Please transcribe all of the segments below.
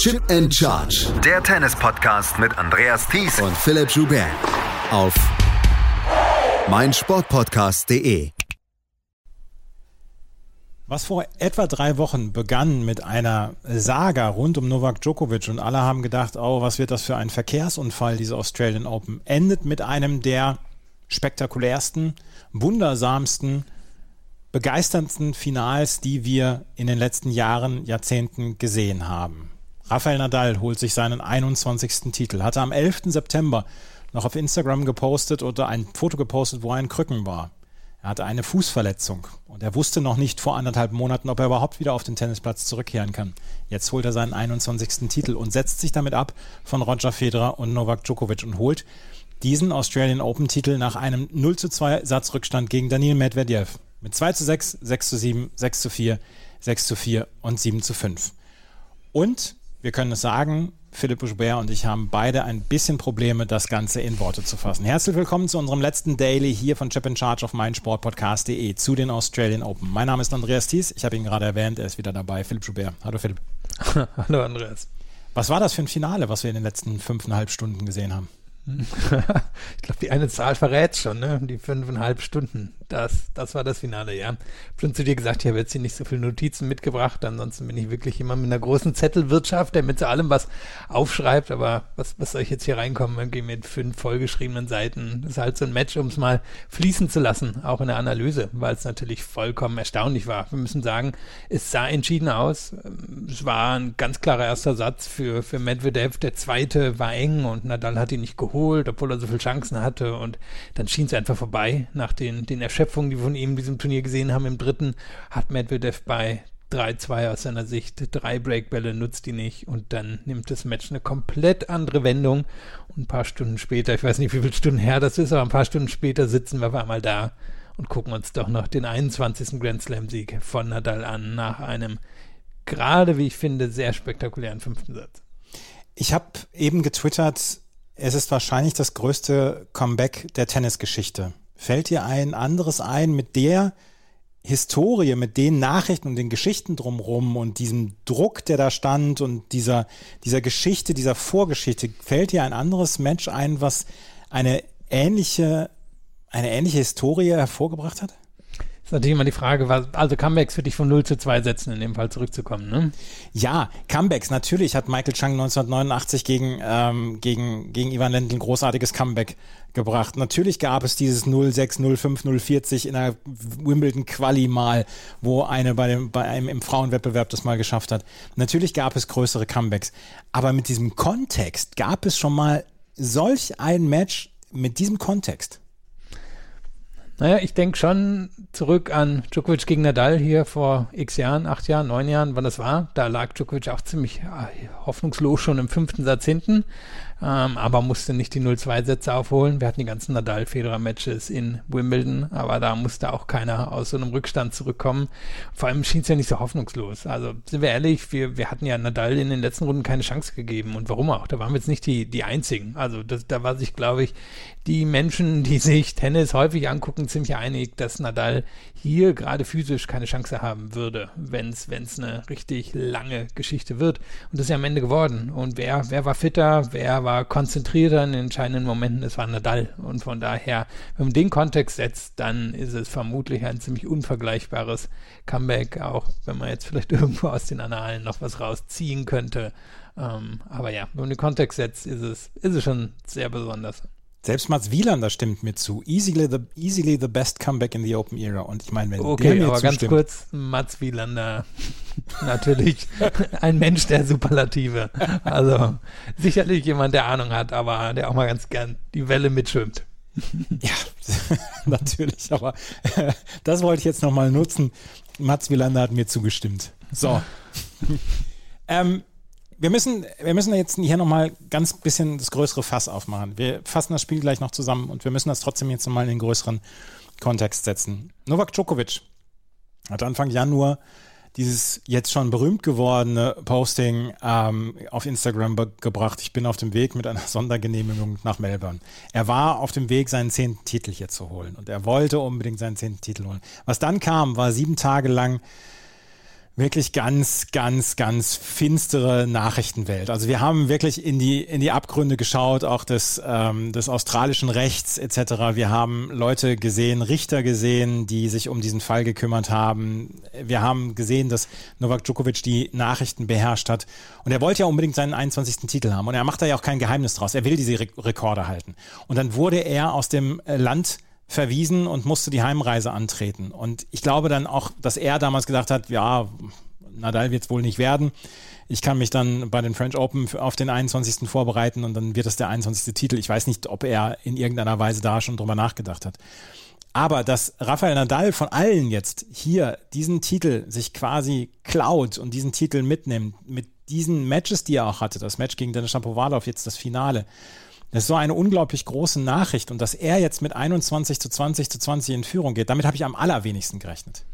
Chip and Charge. Der Tennis-Podcast mit Andreas Thies und Philipp Joubert. Auf meinsportpodcast.de. Was vor etwa drei Wochen begann mit einer Saga rund um Novak Djokovic und alle haben gedacht, oh, was wird das für ein Verkehrsunfall, diese Australian Open, endet mit einem der spektakulärsten, wundersamsten, begeisterndsten Finals, die wir in den letzten Jahren, Jahrzehnten gesehen haben. Rafael Nadal holt sich seinen 21. Titel, hatte am 11. September noch auf Instagram gepostet oder ein Foto gepostet, wo er in Krücken war. Er hatte eine Fußverletzung und er wusste noch nicht vor anderthalb Monaten, ob er überhaupt wieder auf den Tennisplatz zurückkehren kann. Jetzt holt er seinen 21. Titel und setzt sich damit ab von Roger Federer und Novak Djokovic und holt diesen Australian Open Titel nach einem 0 zu 2 Satzrückstand gegen Daniel Medvedev. Mit 2 zu 6, 6 zu 7, 6 zu 4, 6 zu 4 und 7 zu 5. Und wir können es sagen, Philipp Joubert und ich haben beide ein bisschen Probleme, das Ganze in Worte zu fassen. Herzlich willkommen zu unserem letzten Daily hier von Chip in Charge auf meinsportpodcast.de zu den Australian Open. Mein Name ist Andreas Thies, ich habe ihn gerade erwähnt, er ist wieder dabei. Philipp Joubert. Hallo Philipp. Hallo Andreas. Was war das für ein Finale, was wir in den letzten fünfeinhalb Stunden gesehen haben? ich glaube, die eine Zahl verrät schon, ne? Die fünfeinhalb Stunden. Das, das war das Finale, ja. Schon zu dir gesagt, ich habe jetzt hier nicht so viele Notizen mitgebracht. Ansonsten bin ich wirklich immer mit einer großen Zettelwirtschaft, der mit zu allem was aufschreibt. Aber was, was soll ich jetzt hier reinkommen? Irgendwie mit fünf vollgeschriebenen Seiten. Das ist halt so ein Match, um es mal fließen zu lassen, auch in der Analyse, weil es natürlich vollkommen erstaunlich war. Wir müssen sagen, es sah entschieden aus. Es war ein ganz klarer erster Satz für, für Medvedev. Der zweite war eng und Nadal hat ihn nicht geholt, obwohl er so viele Chancen hatte. Und dann schien es einfach vorbei nach den, den Erschöpfungen Schöpfung, die wir von ihm in diesem Turnier gesehen haben. Im dritten hat Medvedev bei 3-2 aus seiner Sicht. Drei Breakbälle nutzt die nicht und dann nimmt das Match eine komplett andere Wendung. Und ein paar Stunden später, ich weiß nicht, wie viele Stunden her das ist, aber ein paar Stunden später sitzen wir auf einmal da und gucken uns doch noch den 21. Grand Slam-Sieg von Nadal an nach einem gerade, wie ich finde, sehr spektakulären fünften Satz. Ich habe eben getwittert, es ist wahrscheinlich das größte Comeback der Tennisgeschichte. Fällt dir ein anderes ein mit der Historie, mit den Nachrichten und den Geschichten drumherum und diesem Druck, der da stand und dieser, dieser Geschichte, dieser Vorgeschichte, fällt dir ein anderes Match ein, was eine ähnliche, eine ähnliche Historie hervorgebracht hat? Ist natürlich immer die Frage, was, also Comebacks für dich von 0 zu 2 Sätzen in dem Fall zurückzukommen, ne? Ja, Comebacks, natürlich hat Michael Chang 1989 gegen, ähm, gegen, gegen Ivan Lendl ein großartiges Comeback gebracht. Natürlich gab es dieses 06, 05, 040 in der Wimbledon Quali mal, wo eine bei, dem, bei einem im Frauenwettbewerb das mal geschafft hat. Natürlich gab es größere Comebacks. Aber mit diesem Kontext gab es schon mal solch ein Match mit diesem Kontext. Naja, ich denke schon zurück an Djokovic gegen Nadal hier vor x Jahren, acht Jahren, neun Jahren, wann das war. Da lag Djokovic auch ziemlich ja, hoffnungslos schon im fünften Satz hinten ähm, aber musste nicht die 0-2-Sätze aufholen. Wir hatten die ganzen Nadal-Federer-Matches in Wimbledon, aber da musste auch keiner aus so einem Rückstand zurückkommen. Vor allem schien es ja nicht so hoffnungslos. Also sind wir ehrlich, wir, wir hatten ja Nadal in den letzten Runden keine Chance gegeben und warum auch? Da waren wir jetzt nicht die, die Einzigen. Also das, da war sich, glaube ich, die Menschen, die sich Tennis häufig angucken, ziemlich einig, dass Nadal hier gerade physisch keine Chance haben würde, wenn es eine richtig lange Geschichte wird. Und das ist ja am Ende geworden. Und wer, wer war fitter, wer war war konzentrierter in entscheidenden Momenten, es war Nadal. Und von daher, wenn man den Kontext setzt, dann ist es vermutlich ein ziemlich unvergleichbares Comeback, auch wenn man jetzt vielleicht irgendwo aus den Annalen noch was rausziehen könnte. Ähm, aber ja, wenn man den Kontext setzt, ist es, ist es schon sehr besonders. Selbst Mats Wielander stimmt mir zu. Easily the, easily the best comeback in the Open Era. Und ich meine, wenn okay, der mir aber ganz kurz, Mats Wielander, natürlich ein Mensch der Superlative. Also sicherlich jemand, der Ahnung hat, aber der auch mal ganz gern die Welle mitschwimmt. Ja, natürlich, aber äh, das wollte ich jetzt nochmal nutzen. Mats Wielander hat mir zugestimmt. So. ähm, wir müssen, wir müssen jetzt hier nochmal ganz bisschen das größere Fass aufmachen. Wir fassen das Spiel gleich noch zusammen und wir müssen das trotzdem jetzt nochmal in den größeren Kontext setzen. Novak Djokovic hat Anfang Januar dieses jetzt schon berühmt gewordene Posting ähm, auf Instagram gebracht. Ich bin auf dem Weg mit einer Sondergenehmigung nach Melbourne. Er war auf dem Weg, seinen zehnten Titel hier zu holen und er wollte unbedingt seinen zehnten Titel holen. Was dann kam, war sieben Tage lang wirklich ganz, ganz, ganz finstere Nachrichtenwelt. Also wir haben wirklich in die, in die Abgründe geschaut, auch des, ähm, des australischen Rechts etc. Wir haben Leute gesehen, Richter gesehen, die sich um diesen Fall gekümmert haben. Wir haben gesehen, dass Novak Djokovic die Nachrichten beherrscht hat. Und er wollte ja unbedingt seinen 21. Titel haben. Und er macht da ja auch kein Geheimnis draus. Er will diese Re Rekorde halten. Und dann wurde er aus dem Land verwiesen und musste die Heimreise antreten. Und ich glaube dann auch, dass er damals gedacht hat, ja, Nadal wird es wohl nicht werden. Ich kann mich dann bei den French Open auf den 21. vorbereiten und dann wird es der 21. Titel. Ich weiß nicht, ob er in irgendeiner Weise da schon drüber nachgedacht hat. Aber dass Rafael Nadal von allen jetzt hier diesen Titel sich quasi klaut und diesen Titel mitnimmt, mit diesen Matches, die er auch hatte, das Match gegen Denis Shapovalov, jetzt das Finale, das ist so eine unglaublich große Nachricht. Und dass er jetzt mit 21 zu 20 zu 20 in Führung geht, damit habe ich am allerwenigsten gerechnet.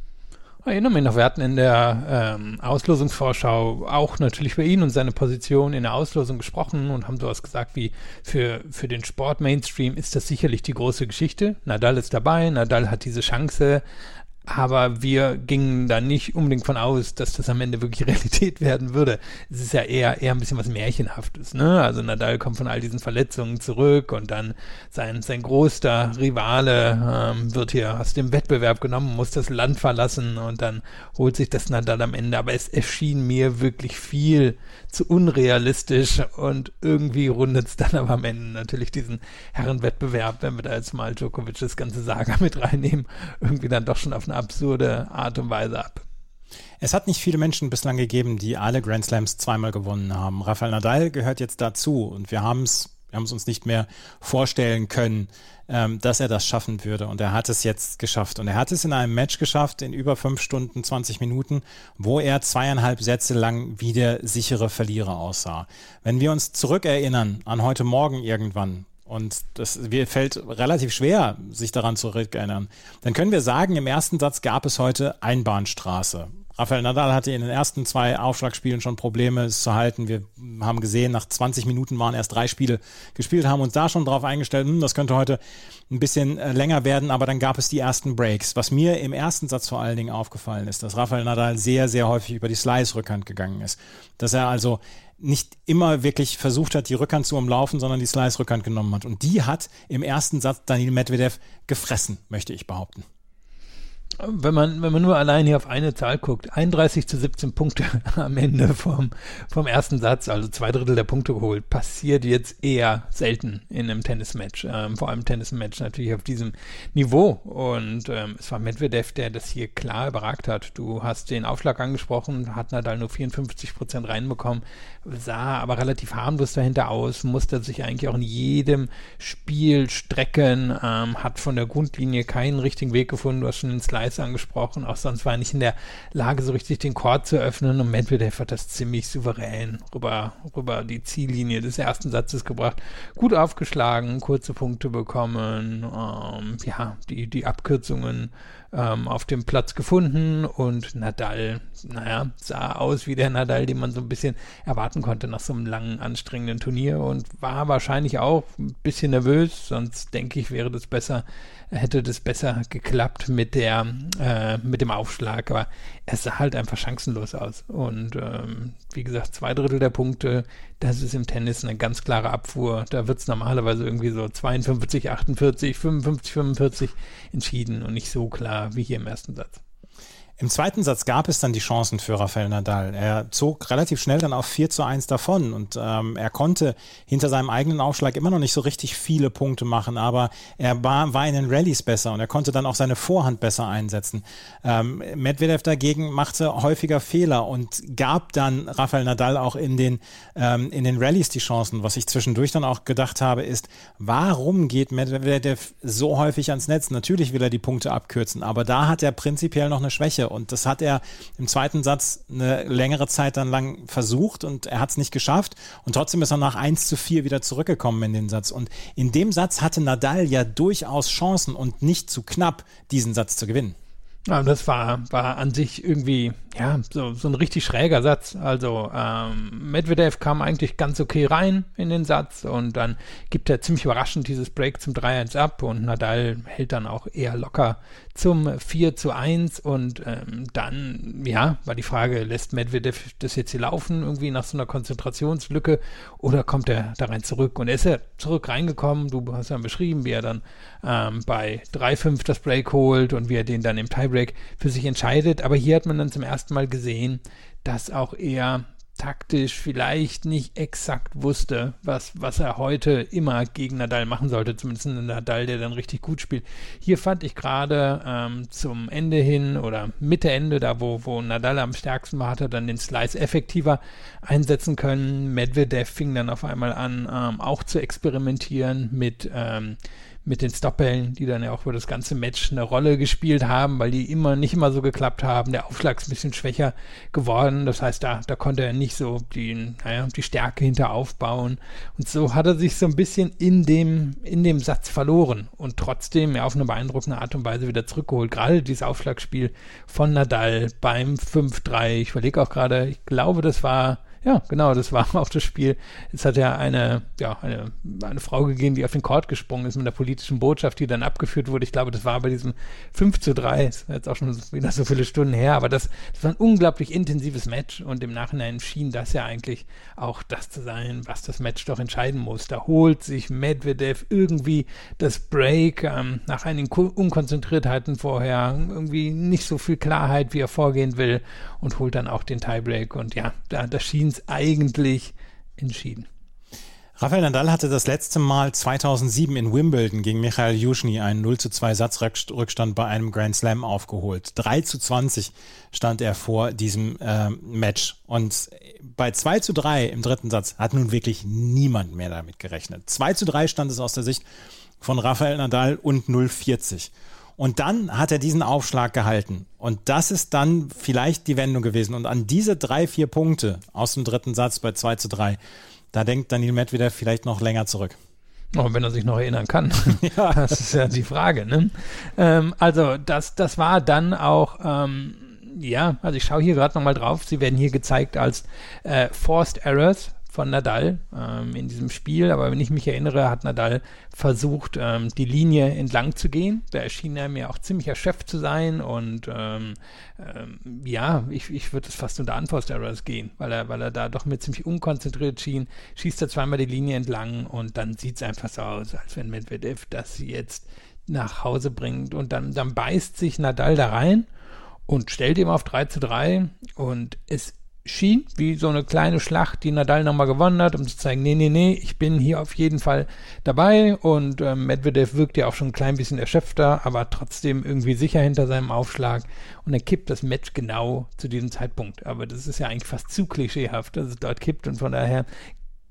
Ich erinnere mich noch, wir hatten in der ähm, Auslosungsvorschau auch natürlich über ihn und seine Position in der Auslosung gesprochen und haben sowas gesagt wie, für, für den Sport Mainstream ist das sicherlich die große Geschichte. Nadal ist dabei, Nadal hat diese Chance, aber wir gingen da nicht unbedingt von aus, dass das am Ende wirklich Realität werden würde. Es ist ja eher, eher ein bisschen was Märchenhaftes, ne? Also Nadal kommt von all diesen Verletzungen zurück und dann sein, sein großer Rivale ähm, wird hier aus dem Wettbewerb genommen, muss das Land verlassen und dann holt sich das Nadal am Ende. Aber es erschien mir wirklich viel zu unrealistisch und irgendwie rundet es dann aber am Ende natürlich diesen Herrenwettbewerb, wenn wir da jetzt mal Djokovic das ganze Saga mit reinnehmen, irgendwie dann doch schon auf eine absurde Art und Weise ab. Es hat nicht viele Menschen bislang gegeben, die alle Grand Slams zweimal gewonnen haben. Rafael Nadal gehört jetzt dazu und wir haben es wir uns nicht mehr vorstellen können, ähm, dass er das schaffen würde. Und er hat es jetzt geschafft. Und er hat es in einem Match geschafft, in über fünf Stunden, 20 Minuten, wo er zweieinhalb Sätze lang wie der sichere Verlierer aussah. Wenn wir uns zurückerinnern an heute Morgen irgendwann, und das fällt relativ schwer, sich daran zu erinnern. Dann können wir sagen, im ersten Satz gab es heute Einbahnstraße. Rafael Nadal hatte in den ersten zwei Aufschlagspielen schon Probleme, es zu halten. Wir haben gesehen, nach 20 Minuten waren erst drei Spiele gespielt, haben uns da schon darauf eingestellt, hm, das könnte heute ein bisschen äh, länger werden, aber dann gab es die ersten Breaks. Was mir im ersten Satz vor allen Dingen aufgefallen ist, dass Rafael Nadal sehr, sehr häufig über die Slice-Rückhand gegangen ist. Dass er also nicht immer wirklich versucht hat, die Rückhand zu umlaufen, sondern die Slice-Rückhand genommen hat. Und die hat im ersten Satz Daniel Medvedev gefressen, möchte ich behaupten. Wenn man, wenn man nur allein hier auf eine Zahl guckt, 31 zu 17 Punkte am Ende vom, vom ersten Satz, also zwei Drittel der Punkte geholt, passiert jetzt eher selten in einem Tennismatch. Ähm, vor allem Tennismatch natürlich auf diesem Niveau. Und ähm, es war Medvedev, der das hier klar überragt hat. Du hast den Aufschlag angesprochen, hat Nadal nur 54 Prozent reinbekommen, sah aber relativ harmlos dahinter aus, musste sich eigentlich auch in jedem Spiel strecken, ähm, hat von der Grundlinie keinen richtigen Weg gefunden. Du hast schon den Slide Preis angesprochen. Auch sonst war er nicht in der Lage, so richtig den Chord zu öffnen. Und Medvedev hat das ziemlich souverän rüber, rüber die Ziellinie des ersten Satzes gebracht. Gut aufgeschlagen, kurze Punkte bekommen. Ähm, ja, die, die Abkürzungen ähm, auf dem Platz gefunden und Nadal, naja, sah aus wie der Nadal, den man so ein bisschen erwarten konnte nach so einem langen, anstrengenden Turnier und war wahrscheinlich auch ein bisschen nervös, sonst denke ich, wäre das besser, hätte das besser geklappt mit der, äh, mit dem Aufschlag, aber er sah halt einfach chancenlos aus und ähm, wie gesagt, zwei Drittel der Punkte, das ist im Tennis eine ganz klare Abfuhr. Da wird es normalerweise irgendwie so 52, 48, 55, 45 entschieden und nicht so klar wie hier im ersten Satz. Im zweiten Satz gab es dann die Chancen für Rafael Nadal. Er zog relativ schnell dann auf 4 zu 1 davon und ähm, er konnte hinter seinem eigenen Aufschlag immer noch nicht so richtig viele Punkte machen, aber er war, war in den Rallyes besser und er konnte dann auch seine Vorhand besser einsetzen. Ähm, Medvedev dagegen machte häufiger Fehler und gab dann Rafael Nadal auch in den, ähm, in den Rallyes die Chancen. Was ich zwischendurch dann auch gedacht habe, ist, warum geht Medvedev so häufig ans Netz? Natürlich will er die Punkte abkürzen, aber da hat er prinzipiell noch eine Schwäche. Und das hat er im zweiten Satz eine längere Zeit dann lang versucht und er hat es nicht geschafft. Und trotzdem ist er nach 1 zu 4 wieder zurückgekommen in den Satz. Und in dem Satz hatte Nadal ja durchaus Chancen und nicht zu knapp, diesen Satz zu gewinnen. Ja, das war, war an sich irgendwie, ja, so, so ein richtig schräger Satz. Also ähm, Medvedev kam eigentlich ganz okay rein in den Satz und dann gibt er ziemlich überraschend dieses Break zum 3-1 ab und Nadal hält dann auch eher locker zum 4 zu 1 und ähm, dann, ja, war die Frage, lässt Medvedev das jetzt hier laufen, irgendwie nach so einer Konzentrationslücke oder kommt er da rein zurück? Und er ist ja zurück reingekommen, du hast ja beschrieben, wie er dann ähm, bei 3-5 das Break holt und wie er den dann im Tiebreak für sich entscheidet. Aber hier hat man dann zum ersten Mal gesehen, dass auch er taktisch vielleicht nicht exakt wusste, was, was er heute immer gegen Nadal machen sollte, zumindest ein Nadal, der dann richtig gut spielt. Hier fand ich gerade ähm, zum Ende hin oder Mitte Ende, da wo, wo Nadal am stärksten war, hat er dann den Slice effektiver einsetzen können. Medvedev fing dann auf einmal an, ähm, auch zu experimentieren mit ähm, mit den Stoppbällen, die dann ja auch über das ganze Match eine Rolle gespielt haben, weil die immer nicht immer so geklappt haben. Der Aufschlag ist ein bisschen schwächer geworden. Das heißt, da, da konnte er nicht so die, naja, die Stärke hinter aufbauen. Und so hat er sich so ein bisschen in dem, in dem Satz verloren und trotzdem ja auf eine beeindruckende Art und Weise wieder zurückgeholt. Gerade dieses Aufschlagspiel von Nadal beim 5-3. Ich überlege auch gerade, ich glaube, das war ja, genau, das war auch das Spiel. Es hat ja eine, ja, eine, eine Frau gegeben, die auf den Court gesprungen ist mit der politischen Botschaft, die dann abgeführt wurde. Ich glaube, das war bei diesem 5 zu 3, ist jetzt auch schon wieder so viele Stunden her, aber das, das war ein unglaublich intensives Match und im Nachhinein schien das ja eigentlich auch das zu sein, was das Match doch entscheiden muss. Da holt sich Medvedev irgendwie das Break ähm, nach einigen Unkonzentriertheiten vorher, irgendwie nicht so viel Klarheit, wie er vorgehen will und holt dann auch den Tiebreak und ja, da, da schien es eigentlich entschieden. Rafael Nadal hatte das letzte Mal 2007 in Wimbledon gegen Michael Juschny einen 0 zu 2 Satzrückstand bei einem Grand Slam aufgeholt. 3 zu 20 stand er vor diesem äh, Match. Und bei 2 zu 3 im dritten Satz hat nun wirklich niemand mehr damit gerechnet. 2 zu 3 stand es aus der Sicht von Rafael Nadal und 0,40. Und dann hat er diesen Aufschlag gehalten. Und das ist dann vielleicht die Wendung gewesen. Und an diese drei, vier Punkte aus dem dritten Satz bei 2 zu 3, da denkt Daniel Medvedev vielleicht noch länger zurück. Oh, wenn er sich noch erinnern kann. ja. Das ist ja die Frage. Ne? Ähm, also das, das war dann auch, ähm, ja, also ich schaue hier gerade nochmal drauf. Sie werden hier gezeigt als äh, Forced Errors von Nadal ähm, in diesem Spiel. Aber wenn ich mich erinnere, hat Nadal versucht, ähm, die Linie entlang zu gehen. Da erschien er mir auch ziemlich erschöpft zu sein. Und ähm, ähm ja, ich, ich würde es fast unter Unforced Errors gehen, weil er, weil er da doch mir ziemlich unkonzentriert schien. Schießt er zweimal die Linie entlang und dann sieht es einfach so aus, als wenn Medvedev das jetzt nach Hause bringt. Und dann, dann beißt sich Nadal da rein und stellt ihm auf 3 zu 3 und es schien wie so eine kleine Schlacht, die Nadal nochmal gewonnen hat, um zu zeigen, nee, nee, nee, ich bin hier auf jeden Fall dabei. Und ähm, Medvedev wirkt ja auch schon ein klein bisschen erschöpfter, aber trotzdem irgendwie sicher hinter seinem Aufschlag. Und er kippt das Match genau zu diesem Zeitpunkt. Aber das ist ja eigentlich fast zu klischeehaft, dass es dort kippt. Und von daher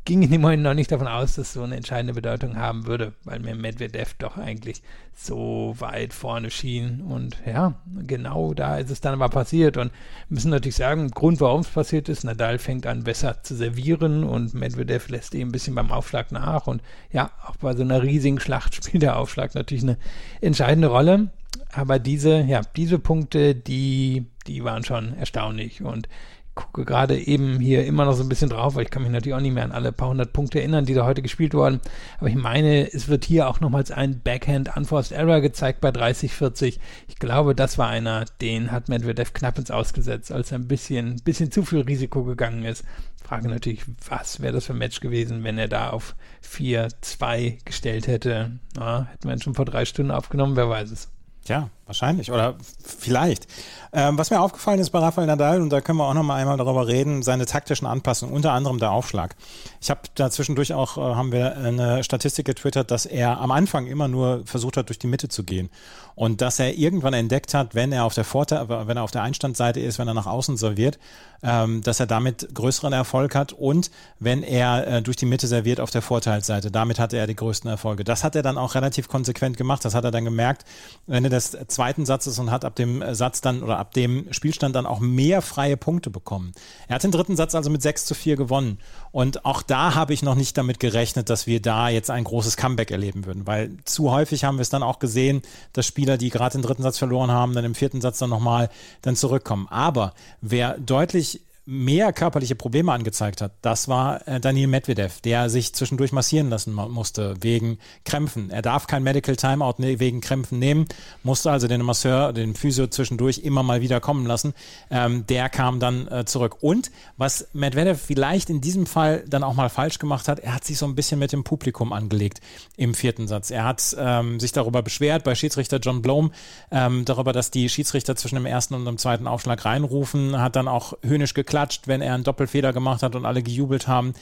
ging ich immerhin noch nicht davon aus, dass es so eine entscheidende Bedeutung haben würde, weil mir Medvedev doch eigentlich so weit vorne schien. Und ja, genau da ist es dann aber passiert. Und müssen natürlich sagen, Grund, warum es passiert ist, Nadal fängt an, besser zu servieren und Medvedev lässt ihm ein bisschen beim Aufschlag nach. Und ja, auch bei so einer riesigen Schlacht spielt der Aufschlag natürlich eine entscheidende Rolle. Aber diese, ja, diese Punkte, die, die waren schon erstaunlich. Und gucke gerade eben hier immer noch so ein bisschen drauf, weil ich kann mich natürlich auch nicht mehr an alle paar hundert Punkte erinnern, die da heute gespielt wurden. Aber ich meine, es wird hier auch nochmals ein Backhand Unforced Error gezeigt bei 30, 40. Ich glaube, das war einer, den hat Medvedev knapp ins Ausgesetzt, als er ein bisschen, bisschen zu viel Risiko gegangen ist. Frage natürlich, was wäre das für ein Match gewesen, wenn er da auf 4-2 gestellt hätte? Ja, hätten wir ihn schon vor drei Stunden aufgenommen, wer weiß es. Ja, wahrscheinlich oder vielleicht. Ähm, was mir aufgefallen ist bei Rafael Nadal, und da können wir auch noch mal einmal darüber reden, seine taktischen Anpassungen, unter anderem der Aufschlag. Ich habe da zwischendurch auch, äh, haben wir eine Statistik getwittert, dass er am Anfang immer nur versucht hat, durch die Mitte zu gehen. Und dass er irgendwann entdeckt hat, wenn er auf der Vorteil, wenn er auf der Einstandseite ist, wenn er nach außen serviert, ähm, dass er damit größeren Erfolg hat und wenn er äh, durch die Mitte serviert auf der Vorteilsseite. Damit hatte er die größten Erfolge. Das hat er dann auch relativ konsequent gemacht. Das hat er dann gemerkt, Ende des zweiten Satzes und hat ab dem Satz dann oder ab dem Spielstand dann auch mehr freie Punkte bekommen. Er hat den dritten Satz also mit 6 zu 4 gewonnen. Und auch da habe ich noch nicht damit gerechnet, dass wir da jetzt ein großes Comeback erleben würden, weil zu häufig haben wir es dann auch gesehen, dass Spieler, die gerade den dritten Satz verloren haben, dann im vierten Satz dann nochmal dann zurückkommen. Aber wer deutlich mehr körperliche Probleme angezeigt hat, das war äh, Daniel Medvedev, der sich zwischendurch massieren lassen musste wegen Krämpfen. Er darf kein Medical Timeout ne wegen Krämpfen nehmen, musste also den Masseur, den Physio zwischendurch immer mal wieder kommen lassen. Ähm, der kam dann äh, zurück. Und was Medvedev vielleicht in diesem Fall dann auch mal falsch gemacht hat, er hat sich so ein bisschen mit dem Publikum angelegt im vierten Satz. Er hat ähm, sich darüber beschwert bei Schiedsrichter John Blome, ähm, darüber, dass die Schiedsrichter zwischen dem ersten und dem zweiten Aufschlag reinrufen, hat dann auch höhnisch geklappt geklatscht, wenn er einen Doppelfehler gemacht hat und alle gejubelt haben.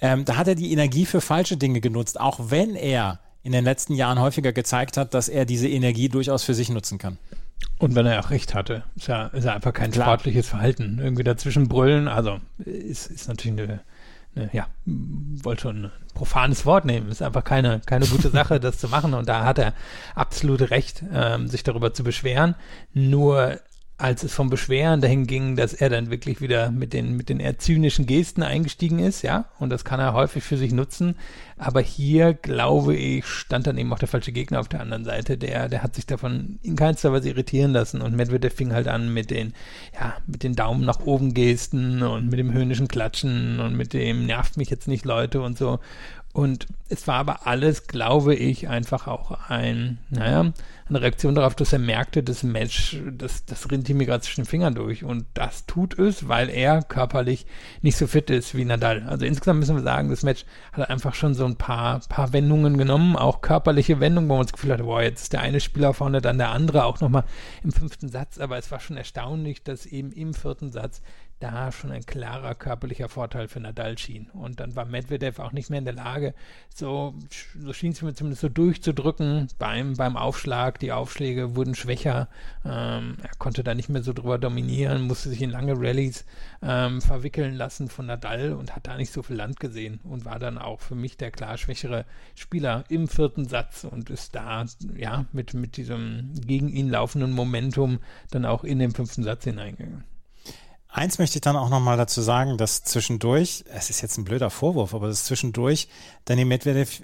Ähm, da hat er die Energie für falsche Dinge genutzt, auch wenn er in den letzten Jahren häufiger gezeigt hat, dass er diese Energie durchaus für sich nutzen kann. Und wenn er auch recht hatte, ist ja, ist ja einfach kein Klar. sportliches Verhalten. Irgendwie dazwischen brüllen, also ist, ist natürlich eine, eine, ja, wollte schon ein profanes Wort nehmen, ist einfach keine, keine gute Sache, das zu machen. Und da hat er absolut recht, ähm, sich darüber zu beschweren. Nur als es vom Beschweren dahin ging, dass er dann wirklich wieder mit den, mit den eher zynischen Gesten eingestiegen ist, ja, und das kann er häufig für sich nutzen. Aber hier, glaube ich, stand dann eben auch der falsche Gegner auf der anderen Seite. Der, der hat sich davon in keinster Weise irritieren lassen und Medvedev fing halt an mit den, ja, mit den Daumen nach oben Gesten und mit dem höhnischen Klatschen und mit dem nervt mich jetzt nicht Leute und so. Und es war aber alles, glaube ich, einfach auch ein, naja, eine Reaktion darauf, dass er merkte, das Match, das, das rinnt ihm gerade zwischen den Fingern durch. Und das tut es, weil er körperlich nicht so fit ist wie Nadal. Also insgesamt müssen wir sagen, das Match hat einfach schon so ein paar, paar Wendungen genommen, auch körperliche Wendungen, wo man das Gefühl hatte, boah, jetzt ist der eine Spieler vorne, dann der andere, auch nochmal im fünften Satz. Aber es war schon erstaunlich, dass eben im vierten Satz da schon ein klarer körperlicher Vorteil für Nadal schien. Und dann war Medvedev auch nicht mehr in der Lage, so, so schien es mir zumindest so durchzudrücken beim, beim Aufschlag. Die Aufschläge wurden schwächer. Ähm, er konnte da nicht mehr so drüber dominieren, musste sich in lange Rallyes ähm, verwickeln lassen von Nadal und hat da nicht so viel Land gesehen und war dann auch für mich der klar schwächere Spieler im vierten Satz und ist da, ja, mit, mit diesem gegen ihn laufenden Momentum dann auch in den fünften Satz hineingegangen. Eins möchte ich dann auch nochmal dazu sagen, dass zwischendurch, es ist jetzt ein blöder Vorwurf, aber dass zwischendurch Danny Medvedev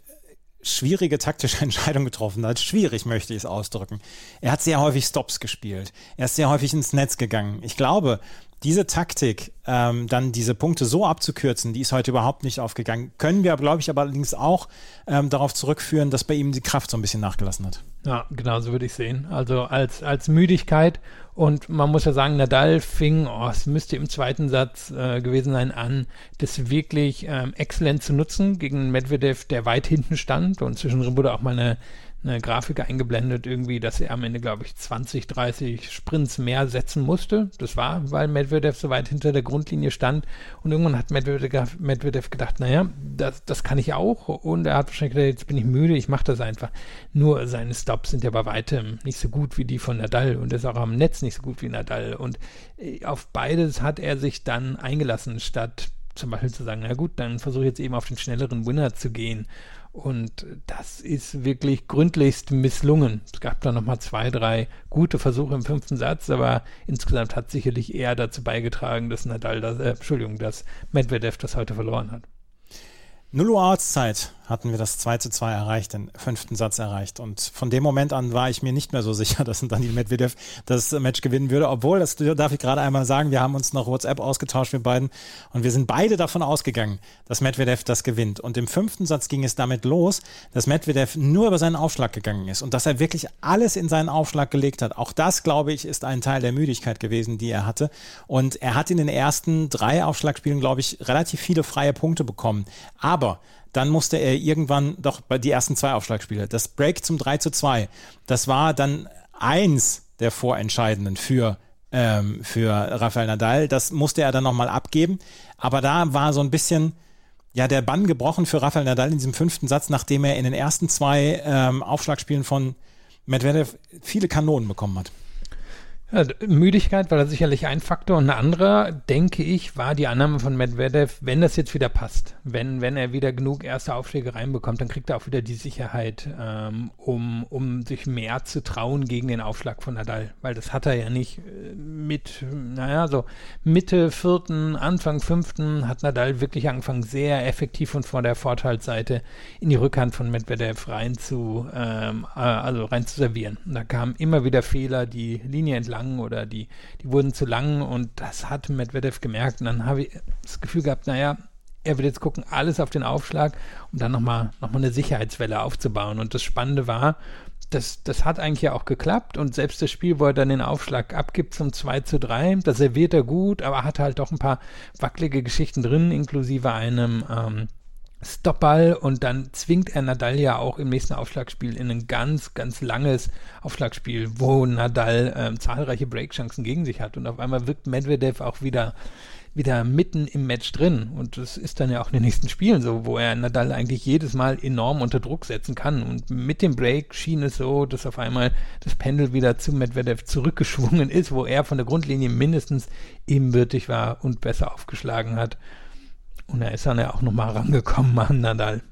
schwierige taktische Entscheidungen getroffen hat. Schwierig möchte ich es ausdrücken. Er hat sehr häufig Stops gespielt. Er ist sehr häufig ins Netz gegangen. Ich glaube, diese Taktik, ähm, dann diese Punkte so abzukürzen, die ist heute überhaupt nicht aufgegangen. Können wir, glaube ich, aber allerdings auch ähm, darauf zurückführen, dass bei ihm die Kraft so ein bisschen nachgelassen hat. Ja, genau so würde ich sehen. Also als, als Müdigkeit und man muss ja sagen, Nadal fing, oh, es müsste im zweiten Satz äh, gewesen sein, an, das wirklich ähm, exzellent zu nutzen gegen Medvedev, der weit hinten stand und zwischendrin wurde auch mal eine eine Grafik eingeblendet, irgendwie, dass er am Ende, glaube ich, 20, 30 Sprints mehr setzen musste. Das war, weil Medvedev so weit hinter der Grundlinie stand. Und irgendwann hat Medvedev, Medvedev gedacht, naja, das, das kann ich auch. Und er hat wahrscheinlich gedacht, jetzt bin ich müde, ich mache das einfach. Nur seine Stops sind ja bei weitem nicht so gut wie die von Nadal. Und ist auch am Netz nicht so gut wie Nadal. Und äh, auf beides hat er sich dann eingelassen, statt zum Beispiel zu sagen, na gut, dann versuche ich jetzt eben auf den schnelleren Winner zu gehen. Und das ist wirklich gründlichst misslungen. Es gab da nochmal zwei, drei gute Versuche im fünften Satz, aber insgesamt hat sicherlich eher dazu beigetragen, dass Nadal das, äh, Entschuldigung, dass Medvedev das heute verloren hat. Null Uhr Ortszeit hatten wir das 2 zu 2 erreicht, den fünften Satz erreicht. Und von dem Moment an war ich mir nicht mehr so sicher, dass Daniel Medvedev das Match gewinnen würde. Obwohl, das darf ich gerade einmal sagen, wir haben uns noch WhatsApp ausgetauscht, wir beiden. Und wir sind beide davon ausgegangen, dass Medvedev das gewinnt. Und im fünften Satz ging es damit los, dass Medvedev nur über seinen Aufschlag gegangen ist und dass er wirklich alles in seinen Aufschlag gelegt hat. Auch das, glaube ich, ist ein Teil der Müdigkeit gewesen, die er hatte. Und er hat in den ersten drei Aufschlagspielen, glaube ich, relativ viele freie Punkte bekommen. Aber dann musste er irgendwann doch bei die ersten zwei Aufschlagspiele. Das Break zum 3 zu 2, das war dann eins der vorentscheidenden für ähm, für Rafael Nadal. Das musste er dann nochmal abgeben. Aber da war so ein bisschen, ja, der Bann gebrochen für Rafael Nadal in diesem fünften Satz, nachdem er in den ersten zwei ähm, Aufschlagspielen von Medvedev viele Kanonen bekommen hat. Müdigkeit war da sicherlich ein Faktor und ein anderer, denke ich, war die Annahme von Medvedev, wenn das jetzt wieder passt, wenn, wenn er wieder genug erste Aufschläge reinbekommt, dann kriegt er auch wieder die Sicherheit, ähm, um, um sich mehr zu trauen gegen den Aufschlag von Nadal, weil das hat er ja nicht äh, mit, naja, so Mitte vierten, Anfang fünften hat Nadal wirklich angefangen, sehr effektiv und von der Vorteilsseite in die Rückhand von Medvedev rein zu, ähm, äh, also rein zu servieren. Und da kamen immer wieder Fehler, die Linie entlang lang oder die, die wurden zu lang und das hat Medvedev gemerkt und dann habe ich das Gefühl gehabt, naja, er will jetzt gucken, alles auf den Aufschlag, um dann nochmal noch mal eine Sicherheitswelle aufzubauen. Und das Spannende war, das, das hat eigentlich ja auch geklappt und selbst das Spiel, wo er dann den Aufschlag abgibt zum 2 zu 3, da serviert er gut, aber hat halt doch ein paar wackelige Geschichten drin, inklusive einem ähm, Stopball und dann zwingt er Nadal ja auch im nächsten Aufschlagspiel in ein ganz, ganz langes Aufschlagspiel, wo Nadal ähm, zahlreiche Breakchancen gegen sich hat. Und auf einmal wirkt Medvedev auch wieder wieder mitten im Match drin. Und das ist dann ja auch in den nächsten Spielen so, wo er Nadal eigentlich jedes Mal enorm unter Druck setzen kann. Und mit dem Break schien es so, dass auf einmal das Pendel wieder zu Medvedev zurückgeschwungen ist, wo er von der Grundlinie mindestens ebenbürtig war und besser aufgeschlagen hat und er ist dann ja auch nochmal rangekommen an Nadal.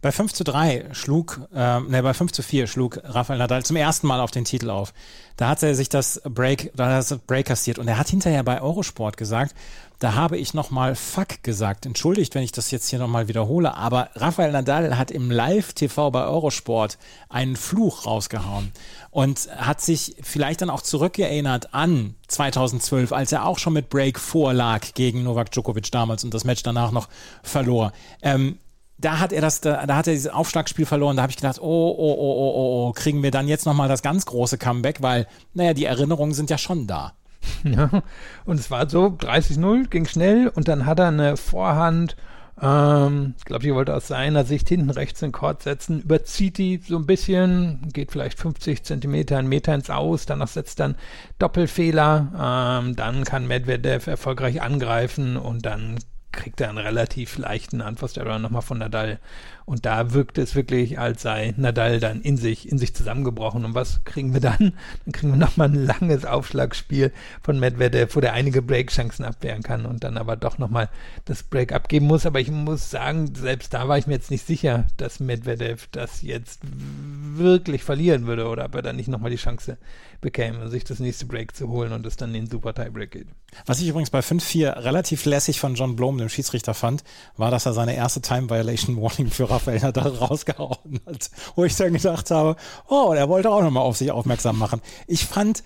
Bei 5 zu 3 schlug, äh, ne, bei 5 zu 4 schlug Rafael Nadal zum ersten Mal auf den Titel auf. Da hat er sich das Break, da hat er das Break kassiert und er hat hinterher bei Eurosport gesagt, da habe ich nochmal Fuck gesagt. Entschuldigt, wenn ich das jetzt hier nochmal wiederhole, aber Rafael Nadal hat im Live-TV bei Eurosport einen Fluch rausgehauen und hat sich vielleicht dann auch zurückerinnert an 2012, als er auch schon mit Break vorlag gegen Novak Djokovic damals und das Match danach noch verlor. Ähm, da hat er das, da, da hat er dieses Aufschlagspiel verloren. Da habe ich gedacht, oh, oh, oh, oh, oh, oh, kriegen wir dann jetzt nochmal das ganz große Comeback, weil, naja, die Erinnerungen sind ja schon da. Ja, und es war so, 30-0, ging schnell und dann hat er eine Vorhand, ähm, ich glaube, ich wollte aus seiner Sicht hinten rechts den Kord setzen, überzieht die so ein bisschen, geht vielleicht 50 Zentimeter, einen Meter ins Aus, danach setzt dann Doppelfehler, ähm, dann kann Medvedev erfolgreich angreifen und dann kriegt er einen relativ leichten Antwortsterror nochmal von Nadal. Und da wirkt es wirklich, als sei Nadal dann in sich, in sich zusammengebrochen. Und was kriegen wir dann? Dann kriegen wir nochmal ein langes Aufschlagspiel von Medvedev, wo der einige Breakchancen abwehren kann und dann aber doch nochmal das Break abgeben muss. Aber ich muss sagen, selbst da war ich mir jetzt nicht sicher, dass Medvedev das jetzt wirklich verlieren würde oder ob er dann nicht nochmal die Chance bekäme, sich das nächste Break zu holen und es dann in den Super Tiebreak geht. Was ich übrigens bei 5-4 relativ lässig von John Blom, dem Schiedsrichter, fand, war, dass er seine erste Time Violation Warning für Rafael Nadal rausgehauen hat, wo ich dann gedacht habe, oh, er wollte auch nochmal auf sich aufmerksam machen. Ich fand,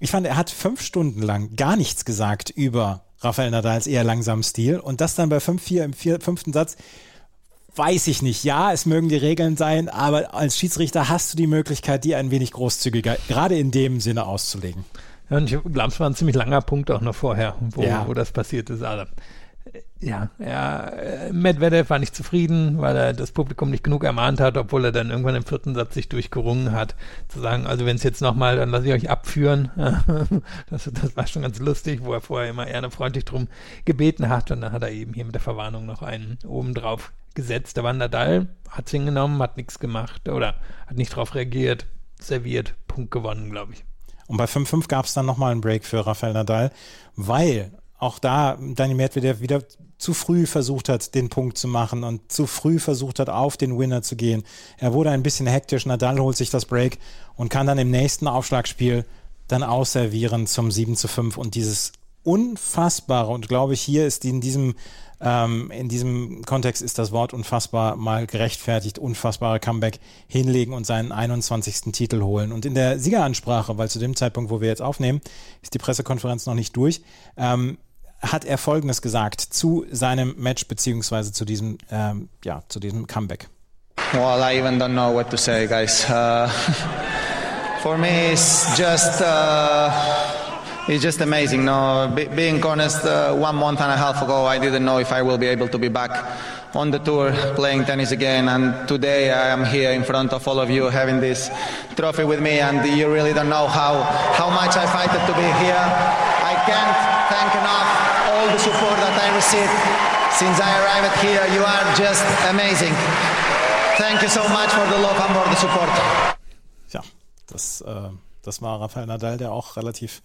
ich fand, er hat fünf Stunden lang gar nichts gesagt über Rafael Nadals eher langsamen Stil und das dann bei 5-4 im vier, fünften Satz weiß ich nicht. Ja, es mögen die Regeln sein, aber als Schiedsrichter hast du die Möglichkeit, die ein wenig großzügiger, gerade in dem Sinne auszulegen. Ja, und ich glaube, es war ein ziemlich langer Punkt auch noch vorher, wo, ja. wo das passiert ist. Also, ja, ja, Medvedev war nicht zufrieden, weil er das Publikum nicht genug ermahnt hat, obwohl er dann irgendwann im vierten Satz sich durchgerungen hat, zu sagen, also wenn es jetzt nochmal, dann lasse ich euch abführen. das, das war schon ganz lustig, wo er vorher immer eher freundlich drum gebeten hat und dann hat er eben hier mit der Verwarnung noch einen oben drauf gesetzt. Da war Nadal, hat es hingenommen, hat nichts gemacht oder hat nicht darauf reagiert, serviert, Punkt gewonnen, glaube ich. Und bei 5-5 gab es dann nochmal einen Break für Rafael Nadal, weil auch da Dani Medvedev wieder zu früh versucht hat, den Punkt zu machen und zu früh versucht hat, auf den Winner zu gehen. Er wurde ein bisschen hektisch, Nadal holt sich das Break und kann dann im nächsten Aufschlagspiel dann ausservieren zum 7 zu 5 und dieses unfassbare und glaube ich, hier ist in diesem ähm, in diesem Kontext ist das Wort unfassbar mal gerechtfertigt, unfassbare Comeback hinlegen und seinen 21. Titel holen. Und in der Siegeransprache, weil zu dem Zeitpunkt, wo wir jetzt aufnehmen, ist die Pressekonferenz noch nicht durch, ähm, hat er Folgendes gesagt zu seinem Match beziehungsweise zu diesem, ähm, ja, zu diesem Comeback. Well, I even don't know what to say, guys. Uh, for me, it's just. Uh, it's just amazing. No, be, being honest, uh, one month and a half ago, I didn't know if I will be able to be back on the tour playing tennis again. And today, I am here in front of all of you, having this trophy with me. And you really don't know how how much I fight to be here. I can't thank enough all the support that I received since I arrived here. You are just amazing. Thank you so much for the love and for the support. Ja, das. Äh Das war Rafael Nadal, der auch relativ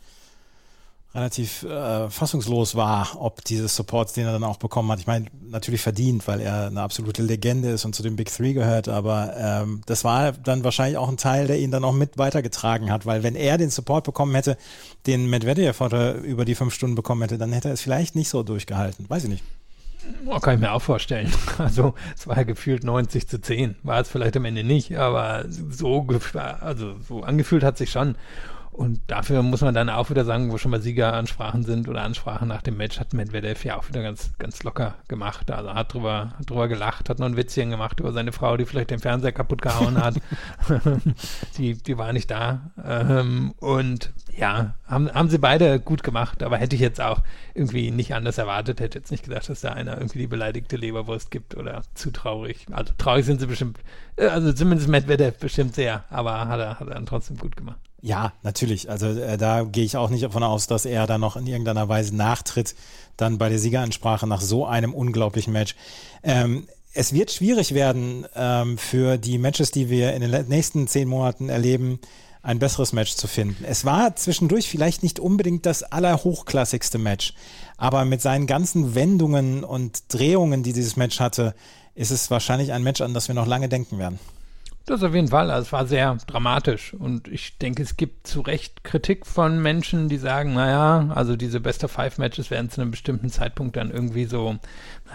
relativ äh, fassungslos war, ob dieses Supports, den er dann auch bekommen hat. Ich meine, natürlich verdient, weil er eine absolute Legende ist und zu den Big Three gehört, aber ähm, das war dann wahrscheinlich auch ein Teil, der ihn dann auch mit weitergetragen hat, weil wenn er den Support bekommen hätte, den Medvedev heute über die fünf Stunden bekommen hätte, dann hätte er es vielleicht nicht so durchgehalten. Weiß ich nicht. Oh, kann ich mir auch vorstellen. Also es war ja gefühlt 90 zu 10. War es vielleicht am Ende nicht, aber so, also so angefühlt hat sich schon. Und dafür muss man dann auch wieder sagen, wo schon mal Siegeransprachen sind oder Ansprachen nach dem Match, hat Medvedev ja auch wieder ganz, ganz locker gemacht. Also hat drüber, hat drüber gelacht, hat noch ein Witzchen gemacht über seine Frau, die vielleicht den Fernseher kaputt gehauen hat. die, die war nicht da. Ähm, und ja, haben, haben sie beide gut gemacht, aber hätte ich jetzt auch irgendwie nicht anders erwartet, hätte jetzt nicht gedacht, dass da einer irgendwie die beleidigte Leberwurst gibt oder zu traurig. Also traurig sind sie bestimmt, äh, also zumindest Medvedev bestimmt sehr, aber hat er, hat er dann trotzdem gut gemacht. Ja, natürlich. Also äh, da gehe ich auch nicht davon aus, dass er da noch in irgendeiner Weise nachtritt, dann bei der Siegeransprache nach so einem unglaublichen Match. Ähm, es wird schwierig werden ähm, für die Matches, die wir in den nächsten zehn Monaten erleben, ein besseres Match zu finden. Es war zwischendurch vielleicht nicht unbedingt das allerhochklassigste Match, aber mit seinen ganzen Wendungen und Drehungen, die dieses Match hatte, ist es wahrscheinlich ein Match, an das wir noch lange denken werden. Das auf jeden Fall. Also es war sehr dramatisch. Und ich denke, es gibt zu Recht Kritik von Menschen, die sagen, naja, also diese Best of Five Matches werden zu einem bestimmten Zeitpunkt dann irgendwie so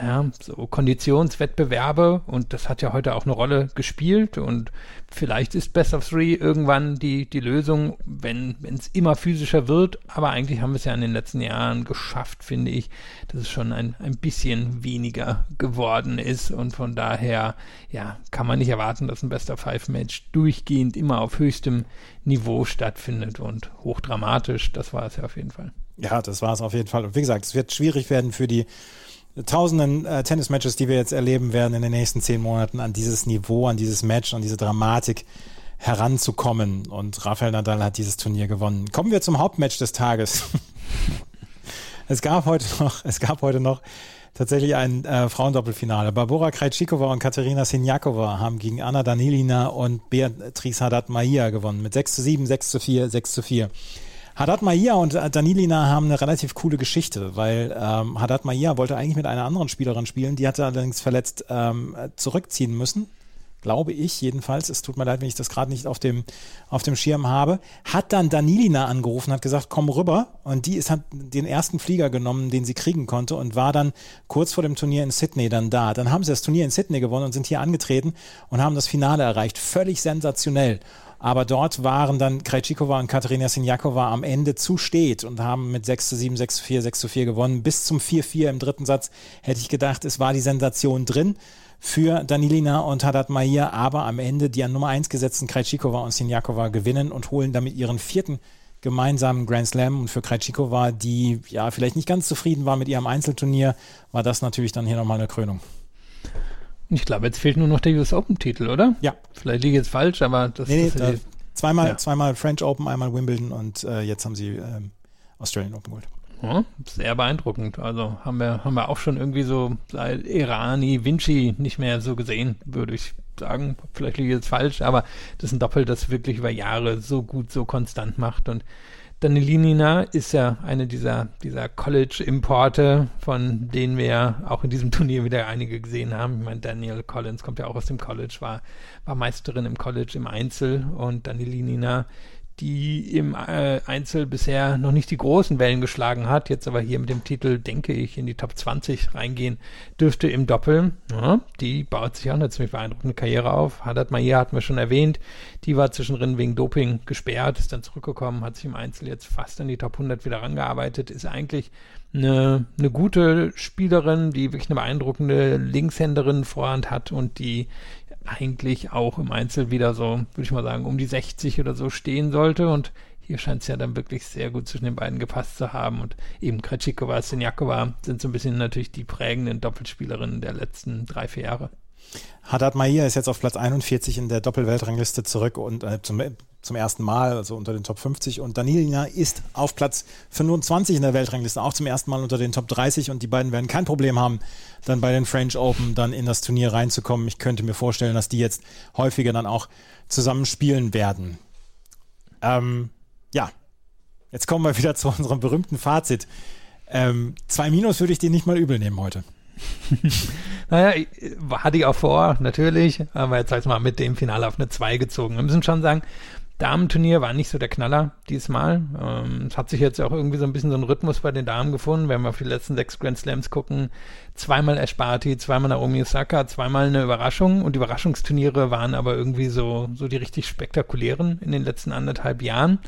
naja, so Konditionswettbewerbe und das hat ja heute auch eine Rolle gespielt und vielleicht ist Best of Three irgendwann die, die Lösung, wenn es immer physischer wird, aber eigentlich haben wir es ja in den letzten Jahren geschafft, finde ich, dass es schon ein, ein bisschen weniger geworden ist und von daher, ja, kann man nicht erwarten, dass ein Best of Five Match durchgehend immer auf höchstem Niveau stattfindet und hochdramatisch, das war es ja auf jeden Fall. Ja, das war es auf jeden Fall. Und wie gesagt, es wird schwierig werden für die tausenden äh, Tennismatches, die wir jetzt erleben werden in den nächsten zehn Monaten, an dieses Niveau, an dieses Match, an diese Dramatik heranzukommen. Und Rafael Nadal hat dieses Turnier gewonnen. Kommen wir zum Hauptmatch des Tages. es gab heute noch, es gab heute noch tatsächlich ein äh, Frauendoppelfinale. Barbora Krejcikova und Katerina Sinjakova haben gegen Anna Danilina und Beatrice Haddad Maia gewonnen mit 6 zu 7, 6 zu 4, 6 zu 4. Haddad Maia und Danilina haben eine relativ coole Geschichte, weil ähm, Haddad Maia wollte eigentlich mit einer anderen Spielerin spielen, die hatte allerdings verletzt ähm, zurückziehen müssen. Glaube ich jedenfalls. Es tut mir leid, wenn ich das gerade nicht auf dem, auf dem Schirm habe. Hat dann Danilina angerufen, hat gesagt, komm rüber. Und die ist, hat den ersten Flieger genommen, den sie kriegen konnte und war dann kurz vor dem Turnier in Sydney dann da. Dann haben sie das Turnier in Sydney gewonnen und sind hier angetreten und haben das Finale erreicht. Völlig sensationell. Aber dort waren dann Krejcikova und Katerina Sinjakova am Ende zu steht und haben mit 6 zu 7, 6 zu 4, 6 zu 4 gewonnen. Bis zum 4-4 im dritten Satz hätte ich gedacht, es war die Sensation drin für Danilina und Haddad Mahir, aber am Ende die an Nummer 1 gesetzten Krejcikova und Sinjakova gewinnen und holen damit ihren vierten gemeinsamen Grand Slam und für Krejcikova, die ja vielleicht nicht ganz zufrieden war mit ihrem Einzelturnier, war das natürlich dann hier nochmal eine Krönung. Ich glaube, jetzt fehlt nur noch der US Open-Titel, oder? Ja. Vielleicht liege ich jetzt falsch, aber das, nee, nee, das zweimal, ja. zweimal French Open, einmal Wimbledon und äh, jetzt haben sie ähm, Australian Open geholt. Ja, sehr beeindruckend. Also haben wir, haben wir auch schon irgendwie so seit Irani, Vinci nicht mehr so gesehen, würde ich sagen. Vielleicht liege ich jetzt falsch, aber das ist ein Doppel, das wirklich über Jahre so gut, so konstant macht und Danilina ist ja eine dieser, dieser College-Importe, von denen wir auch in diesem Turnier wieder einige gesehen haben. Ich meine, Daniel Collins kommt ja auch aus dem College, war, war Meisterin im College im Einzel und Danilina die im äh, Einzel bisher noch nicht die großen Wellen geschlagen hat, jetzt aber hier mit dem Titel, denke ich, in die Top 20 reingehen dürfte im Doppel. Ja, die baut sich auch eine ziemlich beeindruckende Karriere auf. Haddad Maia hatten wir schon erwähnt. Die war zwischendrin wegen Doping gesperrt, ist dann zurückgekommen, hat sich im Einzel jetzt fast an die Top 100 wieder rangearbeitet, ist eigentlich eine, eine gute Spielerin, die wirklich eine beeindruckende Linkshänderin Vorhand hat und die eigentlich auch im Einzel wieder so, würde ich mal sagen, um die 60 oder so stehen sollte. Und hier scheint es ja dann wirklich sehr gut zwischen den beiden gepasst zu haben. Und eben Kretschikova, Sinjakova sind so ein bisschen natürlich die prägenden Doppelspielerinnen der letzten drei, vier Jahre. Haddad Mahir ist jetzt auf Platz 41 in der Doppelweltrangliste zurück und äh, zum, zum ersten Mal, also unter den Top 50. Und Danilina ist auf Platz 25 in der Weltrangliste, auch zum ersten Mal unter den Top 30. Und die beiden werden kein Problem haben, dann bei den French Open dann in das Turnier reinzukommen. Ich könnte mir vorstellen, dass die jetzt häufiger dann auch zusammen spielen werden. Ähm, ja, jetzt kommen wir wieder zu unserem berühmten Fazit. Ähm, zwei Minus würde ich dir nicht mal übel nehmen heute. naja, hatte ich auch vor, natürlich, aber jetzt sag ich mal mit dem Finale auf eine 2 gezogen. Wir müssen schon sagen, Damenturnier war nicht so der Knaller diesmal. Ähm, es hat sich jetzt auch irgendwie so ein bisschen so ein Rhythmus bei den Damen gefunden, wenn wir auf die letzten sechs Grand Slams gucken. Zweimal Ash Barty, zweimal Naomi Osaka, zweimal eine Überraschung und Überraschungsturniere waren aber irgendwie so, so die richtig spektakulären in den letzten anderthalb Jahren.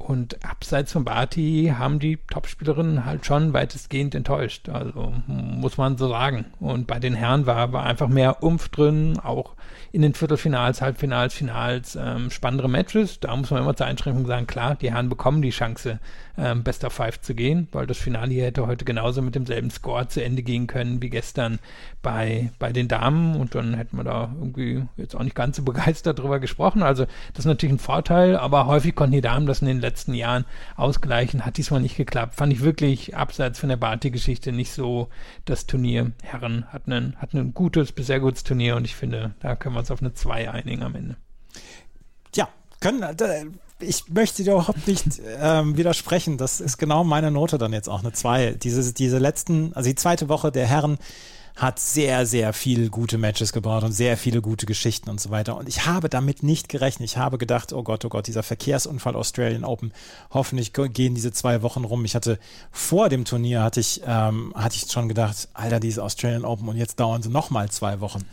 Und abseits von Barty haben die Topspielerinnen halt schon weitestgehend enttäuscht. Also muss man so sagen. Und bei den Herren war, war einfach mehr Umf drin, auch in den Viertelfinals, Halbfinals, Finals ähm, spannendere Matches. Da muss man immer zur Einschränkung sagen, klar, die Herren bekommen die Chance, ähm, Best of Five zu gehen, weil das Finale hier hätte heute genauso mit demselben Score zu Ende gehen können wie gestern bei, bei den Damen und dann hätten wir da irgendwie jetzt auch nicht ganz so begeistert drüber gesprochen. Also das ist natürlich ein Vorteil, aber häufig konnten die Damen das in den letzten Jahren ausgleichen, hat diesmal nicht geklappt. Fand ich wirklich abseits von der Barty-Geschichte nicht so das Turnier. Herren hatten ein, hatten ein gutes bis sehr gutes Turnier und ich finde, da können wir uns auf eine 2 einigen am Ende. Ja, können, ich möchte dir überhaupt nicht ähm, widersprechen. Das ist genau meine Note dann jetzt auch eine 2. Diese, diese letzten, also die zweite Woche der Herren hat sehr, sehr viele gute Matches gebaut und sehr viele gute Geschichten und so weiter. Und ich habe damit nicht gerechnet. Ich habe gedacht, oh Gott, oh Gott, dieser Verkehrsunfall Australian Open, hoffentlich gehen diese zwei Wochen rum. Ich hatte vor dem Turnier, hatte ich, ähm, hatte ich schon gedacht, Alter, diese Australian Open und jetzt dauern sie nochmal zwei Wochen.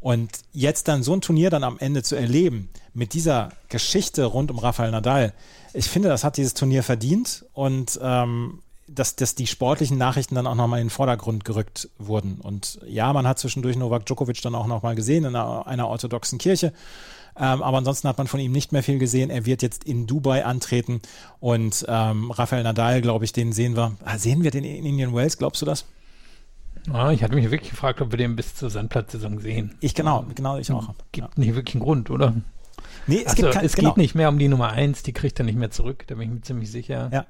Und jetzt dann so ein Turnier dann am Ende zu erleben, mit dieser Geschichte rund um Rafael Nadal, ich finde, das hat dieses Turnier verdient und ähm, dass, dass die sportlichen Nachrichten dann auch nochmal in den Vordergrund gerückt wurden. Und ja, man hat zwischendurch Novak Djokovic dann auch nochmal gesehen in einer, einer orthodoxen Kirche. Ähm, aber ansonsten hat man von ihm nicht mehr viel gesehen. Er wird jetzt in Dubai antreten und ähm, Rafael Nadal, glaube ich, den sehen wir. Ah, sehen wir den in Indian Wells, glaubst du das? Ah, ich hatte mich wirklich gefragt, ob wir den bis zur Sandplatzsaison sehen. Ich genau, genau ich auch. Gibt ja. nicht wirklich einen Grund, oder? Nee, es, also, gibt kein, es genau. geht nicht mehr um die Nummer 1, die kriegt er nicht mehr zurück, da bin ich mir ziemlich sicher. Ja.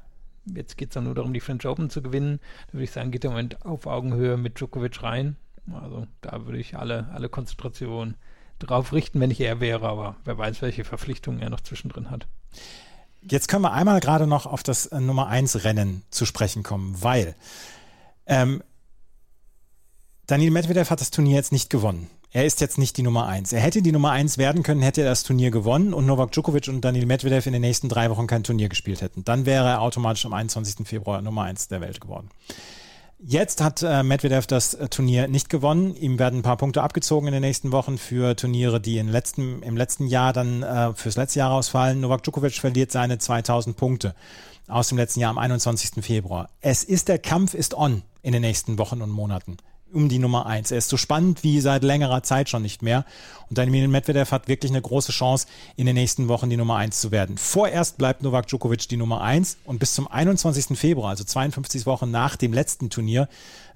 Jetzt geht es dann nur darum, die French Open zu gewinnen. Da würde ich sagen, geht im Moment auf Augenhöhe mit Djokovic rein. Also da würde ich alle, alle Konzentration drauf richten, wenn ich er wäre, aber wer weiß, welche Verpflichtungen er noch zwischendrin hat. Jetzt können wir einmal gerade noch auf das äh, Nummer 1 Rennen zu sprechen kommen, weil ähm, Daniel Medvedev hat das Turnier jetzt nicht gewonnen er ist jetzt nicht die Nummer eins. Er hätte die Nummer eins werden können, hätte er das Turnier gewonnen und Novak Djokovic und Daniel Medvedev in den nächsten drei Wochen kein Turnier gespielt hätten. Dann wäre er automatisch am 21. Februar Nummer eins der Welt geworden. Jetzt hat äh, Medvedev das äh, Turnier nicht gewonnen. Ihm werden ein paar Punkte abgezogen in den nächsten Wochen für Turniere, die in letzten, im letzten Jahr dann äh, fürs letzte Jahr ausfallen. Novak Djokovic verliert seine 2000 Punkte aus dem letzten Jahr am 21. Februar. Es ist der Kampf ist on in den nächsten Wochen und Monaten um die Nummer eins. Er ist so spannend wie seit längerer Zeit schon nicht mehr. Und Daniil Medvedev hat wirklich eine große Chance, in den nächsten Wochen die Nummer eins zu werden. Vorerst bleibt Novak Djokovic die Nummer eins und bis zum 21. Februar, also 52 Wochen nach dem letzten Turnier,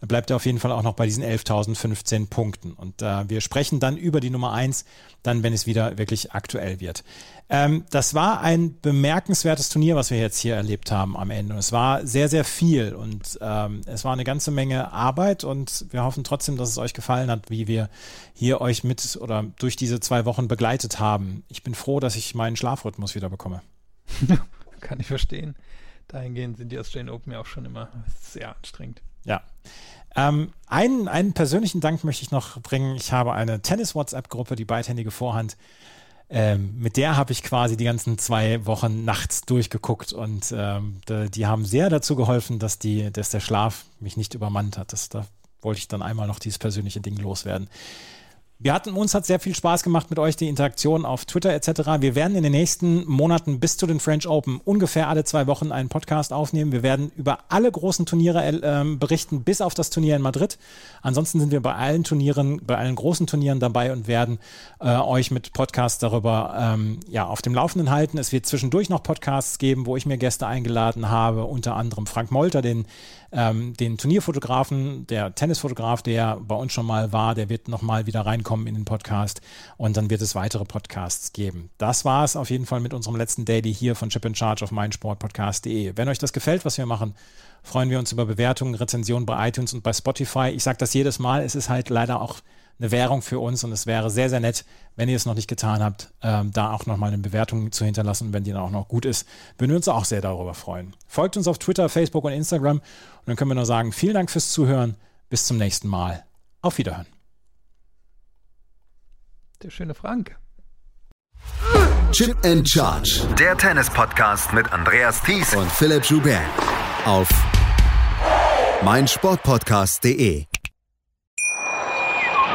bleibt er auf jeden Fall auch noch bei diesen 11.015 Punkten. Und äh, wir sprechen dann über die Nummer eins, dann, wenn es wieder wirklich aktuell wird. Ähm, das war ein bemerkenswertes Turnier, was wir jetzt hier erlebt haben am Ende. Und es war sehr, sehr viel und ähm, es war eine ganze Menge Arbeit und wir hoffen trotzdem, dass es euch gefallen hat, wie wir hier euch mit oder durch diese zwei Wochen begleitet haben. Ich bin froh, dass ich meinen Schlafrhythmus wieder bekomme. Kann ich verstehen. Dahingehend sind die Australian Open ja auch schon immer sehr anstrengend. Ja. Ähm, einen, einen persönlichen Dank möchte ich noch bringen. Ich habe eine Tennis-WhatsApp-Gruppe, die beidhändige Vorhand. Ähm, mit der habe ich quasi die ganzen zwei Wochen nachts durchgeguckt und ähm, die haben sehr dazu geholfen, dass, die, dass der Schlaf mich nicht übermannt hat. Das, da wollte ich dann einmal noch dieses persönliche Ding loswerden. Wir hatten uns hat sehr viel Spaß gemacht mit euch die Interaktion auf Twitter etc. Wir werden in den nächsten Monaten bis zu den French Open ungefähr alle zwei Wochen einen Podcast aufnehmen. Wir werden über alle großen Turniere äh, berichten, bis auf das Turnier in Madrid. Ansonsten sind wir bei allen Turnieren, bei allen großen Turnieren dabei und werden äh, euch mit Podcasts darüber ähm, ja auf dem Laufenden halten. Es wird zwischendurch noch Podcasts geben, wo ich mir Gäste eingeladen habe, unter anderem Frank Molter, den ähm, den Turnierfotografen, der Tennisfotograf, der bei uns schon mal war, der wird nochmal wieder reinkommen in den Podcast und dann wird es weitere Podcasts geben. Das war es auf jeden Fall mit unserem letzten Daily hier von Chip in Charge auf meinsportpodcast.de. Wenn euch das gefällt, was wir machen, freuen wir uns über Bewertungen, Rezensionen bei iTunes und bei Spotify. Ich sage das jedes Mal, es ist halt leider auch eine Währung für uns und es wäre sehr, sehr nett, wenn ihr es noch nicht getan habt, ähm, da auch nochmal eine Bewertung zu hinterlassen. Wenn die dann auch noch gut ist, würden wir uns auch sehr darüber freuen. Folgt uns auf Twitter, Facebook und Instagram und dann können wir nur sagen, vielen Dank fürs Zuhören. Bis zum nächsten Mal. Auf Wiederhören. Der schöne Frank. Chip and Charge. Der Tennis-Podcast mit Andreas Thies und Philipp Joubert. Auf meinsportpodcast.de.